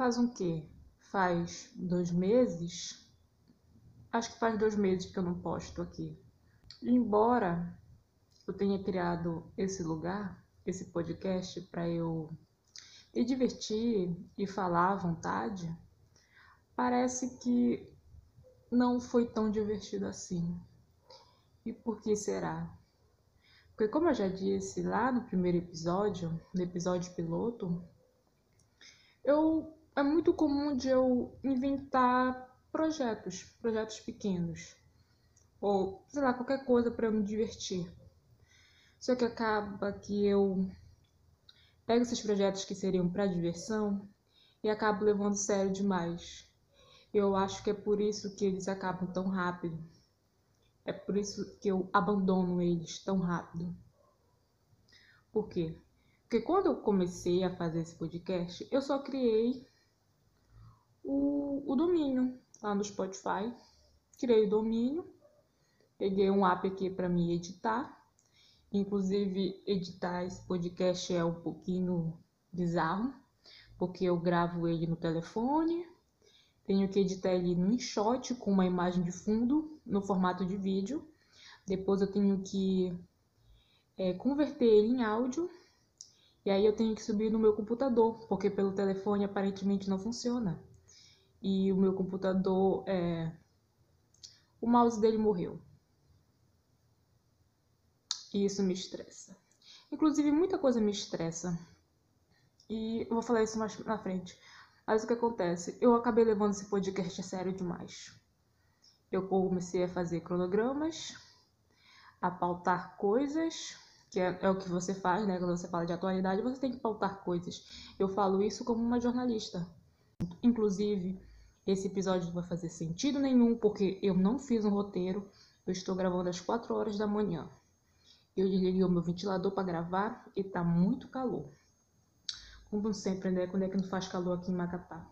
faz um quê? Faz dois meses? Acho que faz dois meses que eu não posto aqui. Embora eu tenha criado esse lugar, esse podcast, para eu me divertir e falar à vontade, parece que não foi tão divertido assim. E por que será? Porque, como eu já disse lá no primeiro episódio, no episódio piloto, eu é muito comum de eu inventar projetos, projetos pequenos, ou sei lá, qualquer coisa para me divertir. Só que acaba que eu pego esses projetos que seriam para diversão e acabo levando sério demais. Eu acho que é por isso que eles acabam tão rápido. É por isso que eu abandono eles tão rápido. Por quê? Porque quando eu comecei a fazer esse podcast, eu só criei o, o domínio lá no Spotify. Criei o domínio, peguei um app aqui para me editar. Inclusive, editar esse podcast é um pouquinho bizarro, porque eu gravo ele no telefone, tenho que editar ele no InShot com uma imagem de fundo no formato de vídeo. Depois eu tenho que é, converter ele em áudio. E aí eu tenho que subir no meu computador, porque pelo telefone aparentemente não funciona. E o meu computador, é... o mouse dele morreu. E isso me estressa. Inclusive, muita coisa me estressa. E eu vou falar isso mais na frente. Mas o que acontece? Eu acabei levando esse podcast a sério demais. Eu comecei a fazer cronogramas, a pautar coisas, que é, é, o que você faz, né? Quando você fala de atualidade, você tem que pautar coisas. Eu falo isso como uma jornalista. Inclusive, esse episódio não vai fazer sentido nenhum, porque eu não fiz um roteiro. Eu estou gravando às 4 horas da manhã. Eu desliguei o meu ventilador para gravar e tá muito calor. Como sempre, né? Quando é que não faz calor aqui em Macapá.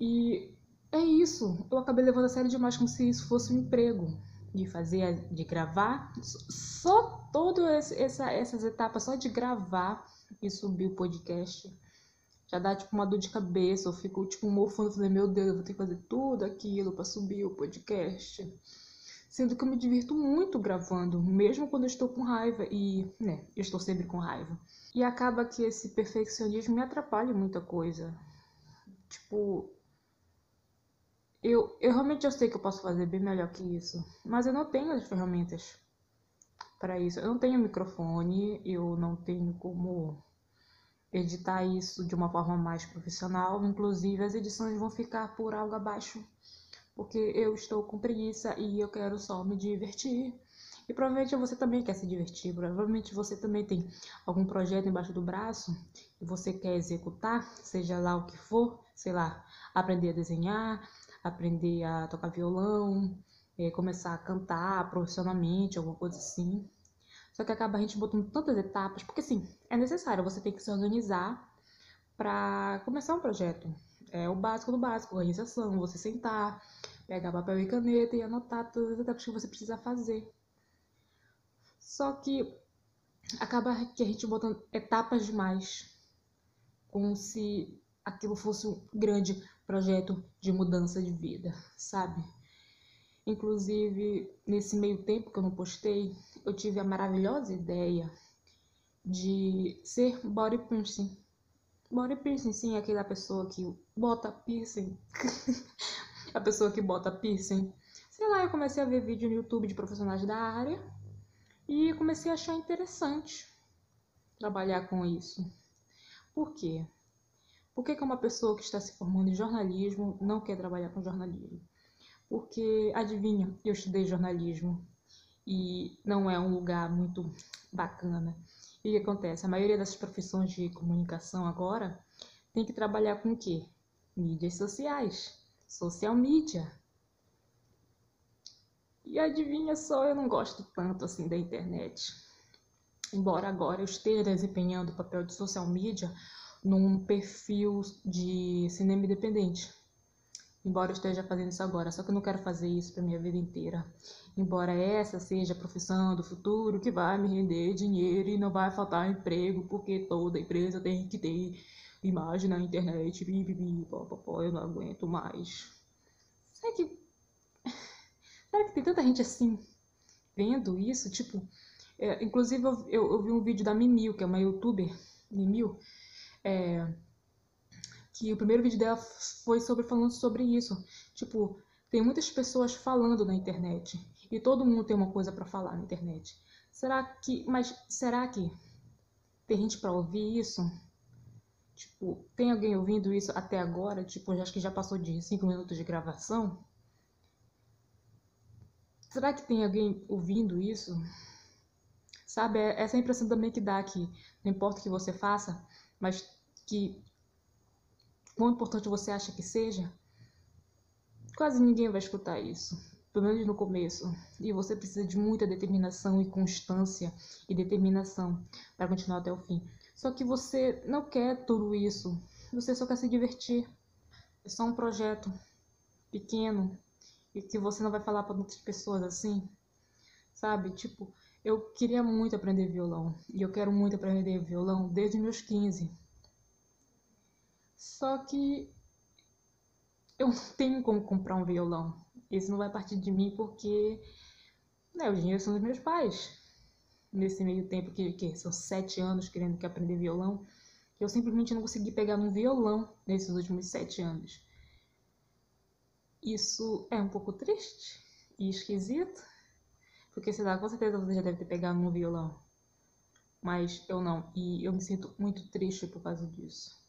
E é isso. Eu acabei levando a sério demais como se isso fosse um emprego. De fazer, de gravar. Só todas essa, essas etapas, só de gravar e subir o podcast. Já dá tipo uma dor de cabeça. Eu fico tipo mofando. Falei, meu Deus, eu vou ter que fazer tudo aquilo para subir o podcast. Sendo que eu me divirto muito gravando, mesmo quando eu estou com raiva. E, né, eu estou sempre com raiva. E acaba que esse perfeccionismo me atrapalha muita coisa. Tipo, eu, eu realmente eu sei que eu posso fazer bem melhor que isso, mas eu não tenho as ferramentas para isso. Eu não tenho microfone, eu não tenho como editar isso de uma forma mais profissional. Inclusive, as edições vão ficar por algo abaixo, porque eu estou com preguiça e eu quero só me divertir. E provavelmente você também quer se divertir, provavelmente você também tem algum projeto embaixo do braço e você quer executar, seja lá o que for, sei lá, aprender a desenhar, aprender a tocar violão, é, começar a cantar profissionalmente, alguma coisa assim. Só que acaba a gente botando tantas etapas, porque assim, é necessário, você tem que se organizar para começar um projeto. É o básico do básico, organização, você sentar, pegar papel e caneta e anotar todas as etapas que você precisa fazer. Só que acaba que a gente botando etapas demais, como se aquilo fosse um grande projeto de mudança de vida, sabe? Inclusive, nesse meio tempo que eu não postei, eu tive a maravilhosa ideia de ser body piercing. Body piercing, sim, é aquela pessoa que bota piercing. a pessoa que bota piercing. Sei lá, eu comecei a ver vídeo no YouTube de profissionais da área e comecei a achar interessante trabalhar com isso. Por quê? Por que, que uma pessoa que está se formando em jornalismo não quer trabalhar com jornalismo? Porque, adivinha, eu estudei jornalismo e não é um lugar muito bacana. E o que acontece? A maioria dessas profissões de comunicação agora tem que trabalhar com o quê? Mídias sociais, social media. E adivinha só, eu não gosto tanto assim da internet. Embora agora eu esteja desempenhando o papel de social media num perfil de cinema independente. Embora eu esteja fazendo isso agora, só que eu não quero fazer isso para minha vida inteira. Embora essa seja a profissão do futuro que vai me render dinheiro e não vai faltar emprego, porque toda empresa tem que ter imagem na internet, bibibi, eu não aguento mais. Será que. Será que tem tanta gente assim vendo isso? Tipo, é, inclusive eu, eu, eu, vi um vídeo da Mimil, que é uma youtuber, Mimil, é, que o primeiro vídeo dela foi sobre falando sobre isso. Tipo, tem muitas pessoas falando na internet e todo mundo tem uma coisa para falar na internet. Será que, mas será que tem gente para ouvir isso? Tipo, tem alguém ouvindo isso até agora? Tipo, acho que já passou de 5 minutos de gravação. Será que tem alguém ouvindo isso? Sabe, é essa impressão também que dá que não importa o que você faça, mas que quão importante você acha que seja, quase ninguém vai escutar isso pelo menos no começo. E você precisa de muita determinação e constância e determinação para continuar até o fim. Só que você não quer tudo isso. Você só quer se divertir. É só um projeto pequeno e que você não vai falar para outras pessoas assim. Sabe? Tipo, eu queria muito aprender violão e eu quero muito aprender violão desde meus 15. Só que eu não tenho como comprar um violão. Isso não vai partir de mim porque né, os dinheiros são dos meus pais. Nesse meio tempo que, que são sete anos querendo que aprender violão, eu simplesmente não consegui pegar num violão nesses últimos sete anos. Isso é um pouco triste e esquisito, porque sei lá, com certeza você já deve ter pegado num violão. Mas eu não, e eu me sinto muito triste por causa disso.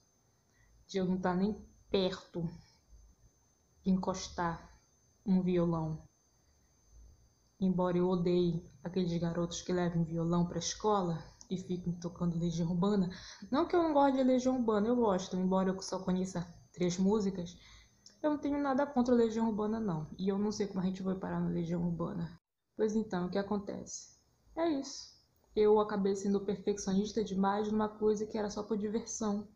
De eu não estar nem perto de encostar um violão. Embora eu odeie aqueles garotos que levam violão para a escola e ficam tocando Legião Urbana, não que eu não goste de Legião Urbana, eu gosto, embora eu só conheça três músicas, eu não tenho nada contra a Legião Urbana não, e eu não sei como a gente vai parar na Legião Urbana. Pois então, o que acontece? É isso. Eu acabei sendo perfeccionista demais numa coisa que era só por diversão.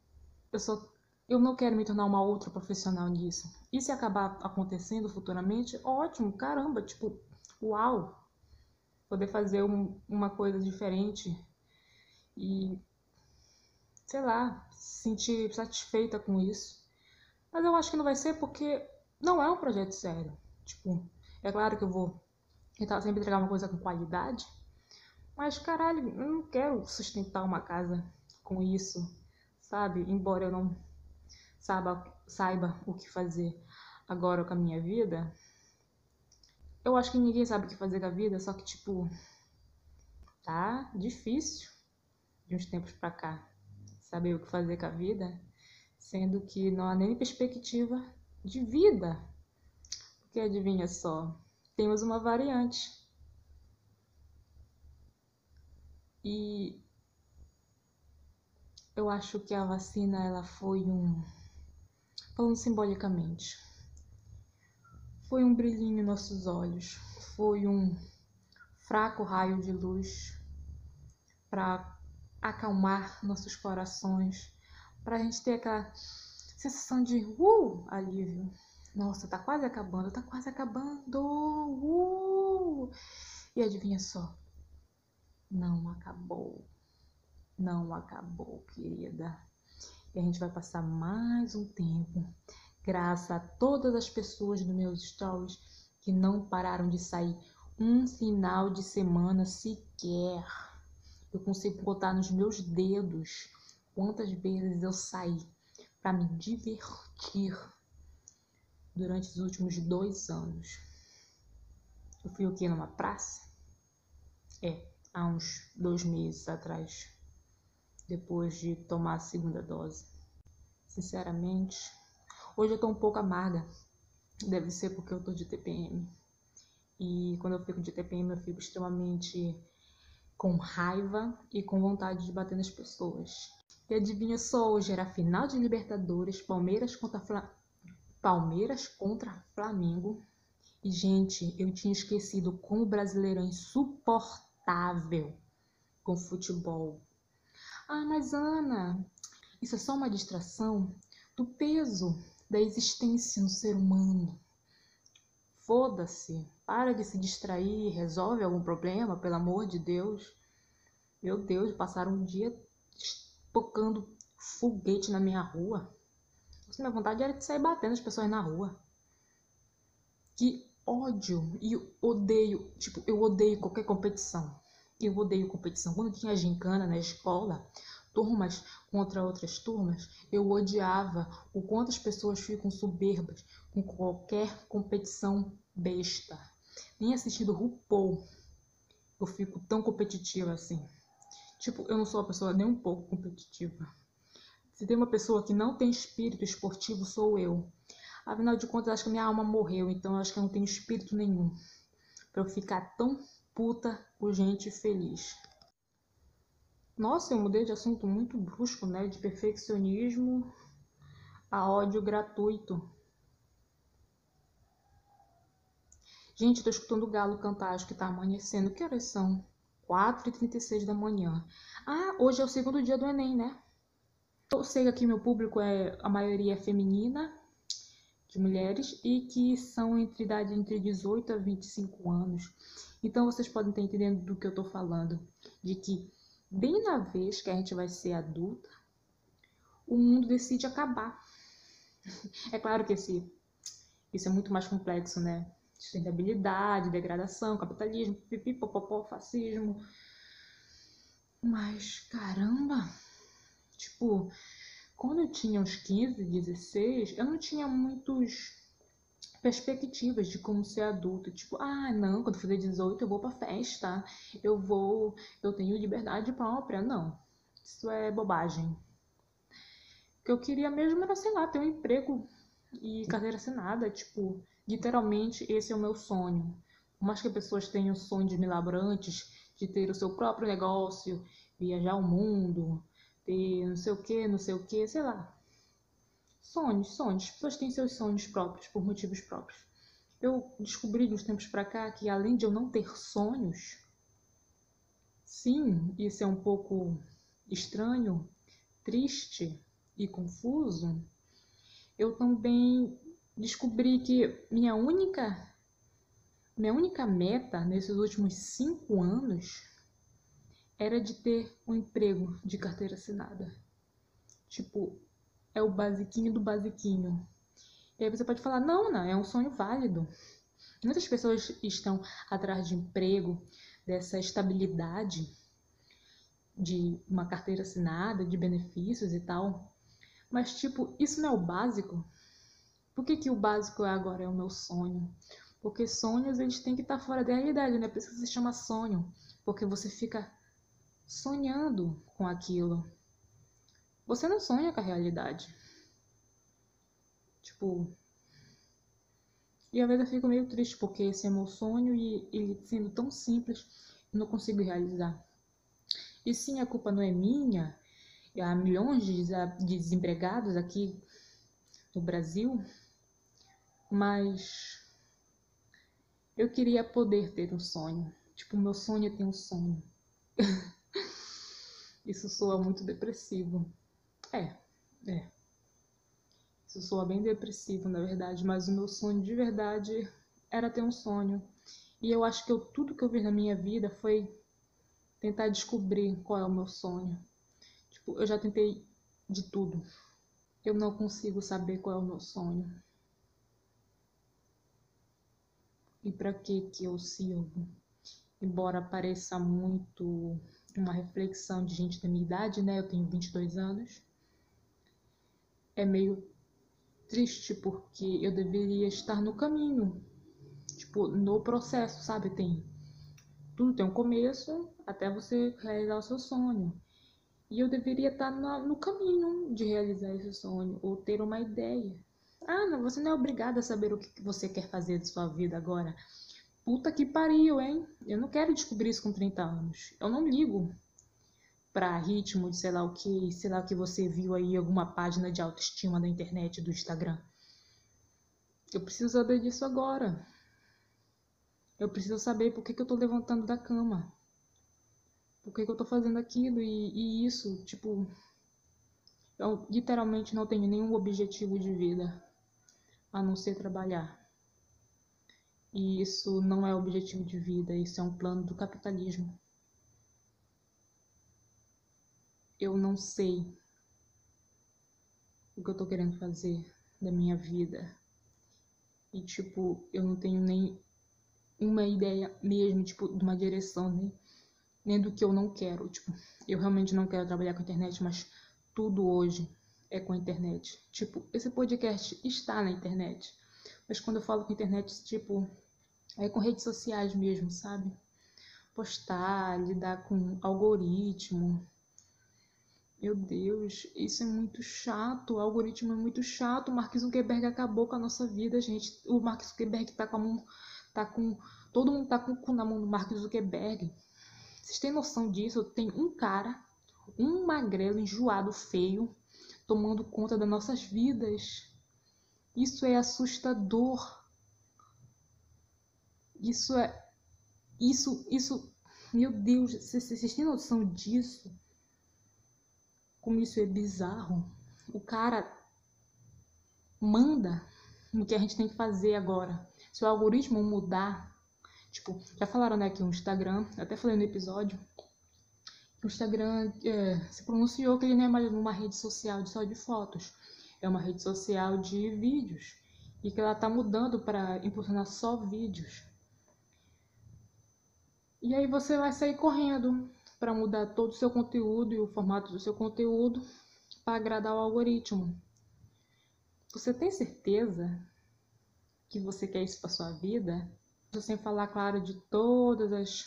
Eu só eu não quero me tornar uma outra profissional nisso. E se acabar acontecendo futuramente, ótimo, caramba, tipo, uau! Poder fazer um, uma coisa diferente e, sei lá, se sentir satisfeita com isso. Mas eu acho que não vai ser porque não é um projeto sério. Tipo, é claro que eu vou tentar sempre entregar uma coisa com qualidade, mas caralho, eu não quero sustentar uma casa com isso, sabe? Embora eu não saiba, saiba o que fazer agora com a minha vida. Eu acho que ninguém sabe o que fazer com a vida, só que, tipo, tá difícil de uns tempos pra cá saber o que fazer com a vida, sendo que não há nem perspectiva de vida. Porque adivinha só, temos uma variante. E eu acho que a vacina ela foi um falando simbolicamente. Foi um brilhinho em nossos olhos, foi um fraco raio de luz para acalmar nossos corações, para a gente ter aquela sensação de uh, alívio. Nossa, tá quase acabando, tá quase acabando. Uh! E adivinha só? Não acabou. Não acabou, querida. E a gente vai passar mais um tempo, graças a todas as pessoas dos meus stories que não pararam de sair um final de semana sequer. Eu consigo botar nos meus dedos quantas vezes eu saí para me divertir durante os últimos dois anos. Eu fui o que numa praça? É, há uns dois meses atrás depois de tomar a segunda dose. Sinceramente, hoje eu tô um pouco amarga. Deve ser porque eu tô de TPM. E quando eu fico de TPM, eu fico extremamente com raiva e com vontade de bater nas pessoas. E adivinha só, hoje era final de Libertadores, Palmeiras contra Fla... Palmeiras contra Flamengo. E gente, eu tinha esquecido como o brasileiro é insuportável com futebol. Ah, mas Ana, isso é só uma distração do peso da existência no ser humano. Foda-se, para de se distrair, resolve algum problema, pelo amor de Deus. Meu Deus, passaram um dia tocando foguete na minha rua. Nossa, minha vontade era de sair batendo as pessoas na rua. Que ódio e odeio, tipo, eu odeio qualquer competição. Eu odeio competição. Quando tinha gincana na escola, turmas contra outras turmas, eu odiava o quanto as pessoas ficam soberbas com qualquer competição besta. Nem assistindo RuPaul eu fico tão competitiva assim. Tipo, eu não sou uma pessoa nem um pouco competitiva. Se tem uma pessoa que não tem espírito esportivo, sou eu. Afinal de contas, acho que minha alma morreu, então acho que eu não tenho espírito nenhum para eu ficar tão puta por gente feliz. Nossa, eu mudei de assunto muito brusco, né? De perfeccionismo a ódio gratuito. Gente, tô escutando o galo cantar, acho que tá amanhecendo. Que horas são? 4h36 da manhã. Ah, hoje é o segundo dia do Enem, né? Eu sei que aqui meu público é a maioria é feminina, de mulheres, e que são entre idade entre 18 a 25 anos. Então vocês podem estar entendendo do que eu tô falando. De que bem na vez que a gente vai ser adulta, o mundo decide acabar. É claro que esse, isso é muito mais complexo, né? Sustentabilidade, degradação, capitalismo, fascismo. Mas, caramba! Tipo, quando eu tinha uns 15, 16, eu não tinha muitos perspectivas de como ser adulto. Tipo, ah, não, quando eu fizer 18 eu vou pra festa, eu vou, eu tenho liberdade própria. Não, isso é bobagem. O que eu queria mesmo era, sei lá, ter um emprego e carreira assinada. Tipo, literalmente esse é o meu sonho. Por mais que as pessoas tenham sonhos milaborantes de ter o seu próprio negócio, viajar o mundo, ter não sei o que, não sei o que, sei lá. Sonhos, sonhos. As pessoas têm seus sonhos próprios, por motivos próprios. Eu descobri de uns tempos para cá que além de eu não ter sonhos, sim, isso é um pouco estranho, triste e confuso, eu também descobri que minha única minha única meta nesses últimos cinco anos era de ter um emprego de carteira assinada. Tipo, é o basiquinho do basiquinho. E aí você pode falar, não, não, é um sonho válido. Muitas pessoas estão atrás de emprego, dessa estabilidade, de uma carteira assinada, de benefícios e tal. Mas, tipo, isso não é o básico. Por que, que o básico agora é o meu sonho? Porque sonhos, eles têm que estar fora da realidade, né? Por isso que se chama sonho. Porque você fica sonhando com aquilo. Você não sonha com a realidade. Tipo. E às vezes eu fico meio triste porque esse é meu sonho e ele sendo tão simples, eu não consigo realizar. E sim, a culpa não é minha. Há milhões de desempregados aqui no Brasil, mas eu queria poder ter um sonho. Tipo, meu sonho é ter um sonho. Isso soa muito depressivo. É, é. Isso soa bem depressivo, na verdade, mas o meu sonho de verdade era ter um sonho. E eu acho que eu, tudo que eu vi na minha vida foi tentar descobrir qual é o meu sonho. Tipo, eu já tentei de tudo. Eu não consigo saber qual é o meu sonho. E para que que eu sirvo? Embora pareça muito uma reflexão de gente da minha idade, né? Eu tenho 22 anos. É meio triste porque eu deveria estar no caminho, tipo, no processo, sabe? Tem tudo tem um começo até você realizar o seu sonho. E eu deveria estar no caminho de realizar esse sonho ou ter uma ideia. Ah, não, você não é obrigada a saber o que você quer fazer de sua vida agora. Puta que pariu, hein? Eu não quero descobrir isso com 30 anos. Eu não ligo para ritmo de sei lá o que, sei lá o que você viu aí alguma página de autoestima da internet, do Instagram. Eu preciso saber disso agora. Eu preciso saber por que, que eu tô levantando da cama. Por que, que eu tô fazendo aquilo e, e isso, tipo. Eu literalmente não tenho nenhum objetivo de vida a não ser trabalhar. E isso não é objetivo de vida, isso é um plano do capitalismo. Eu não sei o que eu tô querendo fazer da minha vida. E, tipo, eu não tenho nem uma ideia mesmo, tipo, de uma direção, nem, nem do que eu não quero. Tipo, eu realmente não quero trabalhar com a internet, mas tudo hoje é com a internet. Tipo, esse podcast está na internet. Mas quando eu falo com a internet, tipo, é com redes sociais mesmo, sabe? Postar, lidar com algoritmo, meu Deus, isso é muito chato. O algoritmo é muito chato. O Mark Zuckerberg acabou com a nossa vida, gente. O Mark Zuckerberg tá com a mão. Tá com. Todo mundo tá com o cu na mão do Mark Zuckerberg. Vocês têm noção disso? Tem um cara, um magrelo enjoado, feio, tomando conta das nossas vidas. Isso é assustador. Isso é. Isso, isso. Meu Deus, vocês têm noção disso? como isso é bizarro. O cara manda no que a gente tem que fazer agora. Se o algoritmo mudar, tipo, já falaram né, que o Instagram, até falei no episódio, que o Instagram é, se pronunciou que ele não é mais uma rede social só de fotos, é uma rede social de vídeos e que ela tá mudando para impulsionar só vídeos. E aí você vai sair correndo para mudar todo o seu conteúdo e o formato do seu conteúdo para agradar o algoritmo. Você tem certeza que você quer isso para sua vida? Sem falar, claro, de todas as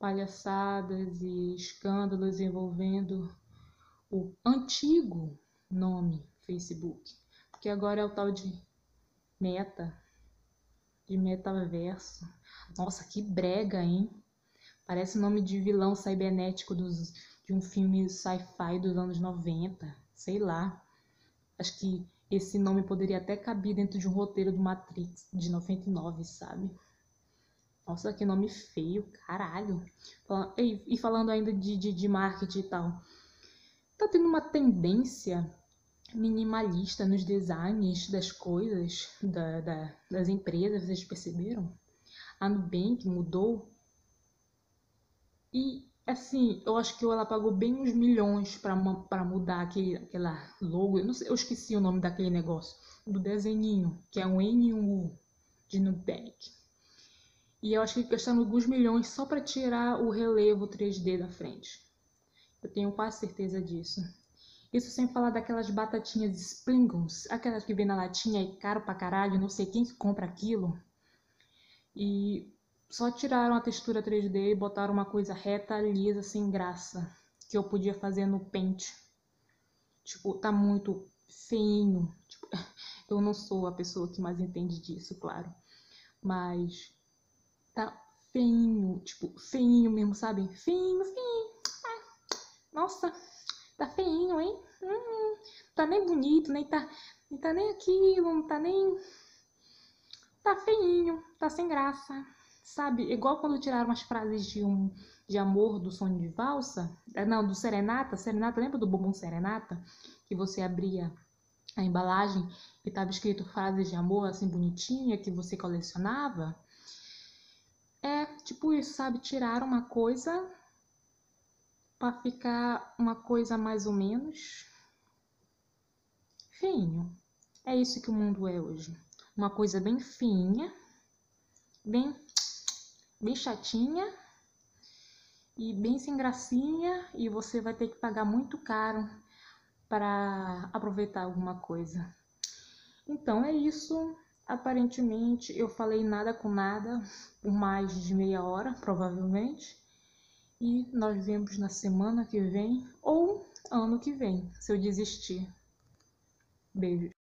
palhaçadas e escândalos envolvendo o antigo nome Facebook, porque agora é o tal de Meta, de metaverso. Nossa, que brega, hein? Parece nome de vilão cibernético dos, de um filme sci-fi dos anos 90, sei lá. Acho que esse nome poderia até caber dentro de um roteiro do Matrix de 99, sabe? Nossa, que nome feio, caralho. E falando ainda de, de, de marketing e tal. Tá tendo uma tendência minimalista nos designs das coisas da, da, das empresas, vocês perceberam? A Nubank mudou e assim, eu acho que ela pagou bem uns milhões para mudar aquele, aquela logo. Eu, não sei, eu esqueci o nome daquele negócio. Do desenhinho, que é um N e um U de Nubank. E eu acho que gastaram alguns milhões só para tirar o relevo 3D da frente. Eu tenho quase certeza disso. Isso sem falar daquelas batatinhas Springles, aquelas que vem na latinha e caro pra caralho, não sei quem que compra aquilo. E só tiraram a textura 3D e botaram uma coisa reta, lisa, sem graça, que eu podia fazer no Paint. Tipo, tá muito feinho. Tipo, eu não sou a pessoa que mais entende disso, claro. Mas tá feinho, tipo, feinho mesmo, sabe? Feinho, feinho. Ah, nossa, tá feinho, hein? Hum, tá nem bonito, nem tá, nem tá nem aquilo, não tá nem. Tá feinho, tá sem graça. Sabe, igual quando tiraram as frases de um de amor do sonho de valsa, é, não, do serenata, serenata, lembra do bombom serenata? Que você abria a embalagem e estava escrito frases de amor assim bonitinha que você colecionava? É tipo isso, sabe? Tiraram uma coisa para ficar uma coisa mais ou menos feinho. É isso que o mundo é hoje. Uma coisa bem fininha, bem bem chatinha e bem sem gracinha e você vai ter que pagar muito caro para aproveitar alguma coisa. Então é isso. Aparentemente eu falei nada com nada por mais de meia hora, provavelmente. E nós vemos na semana que vem ou ano que vem, se eu desistir. Beijo.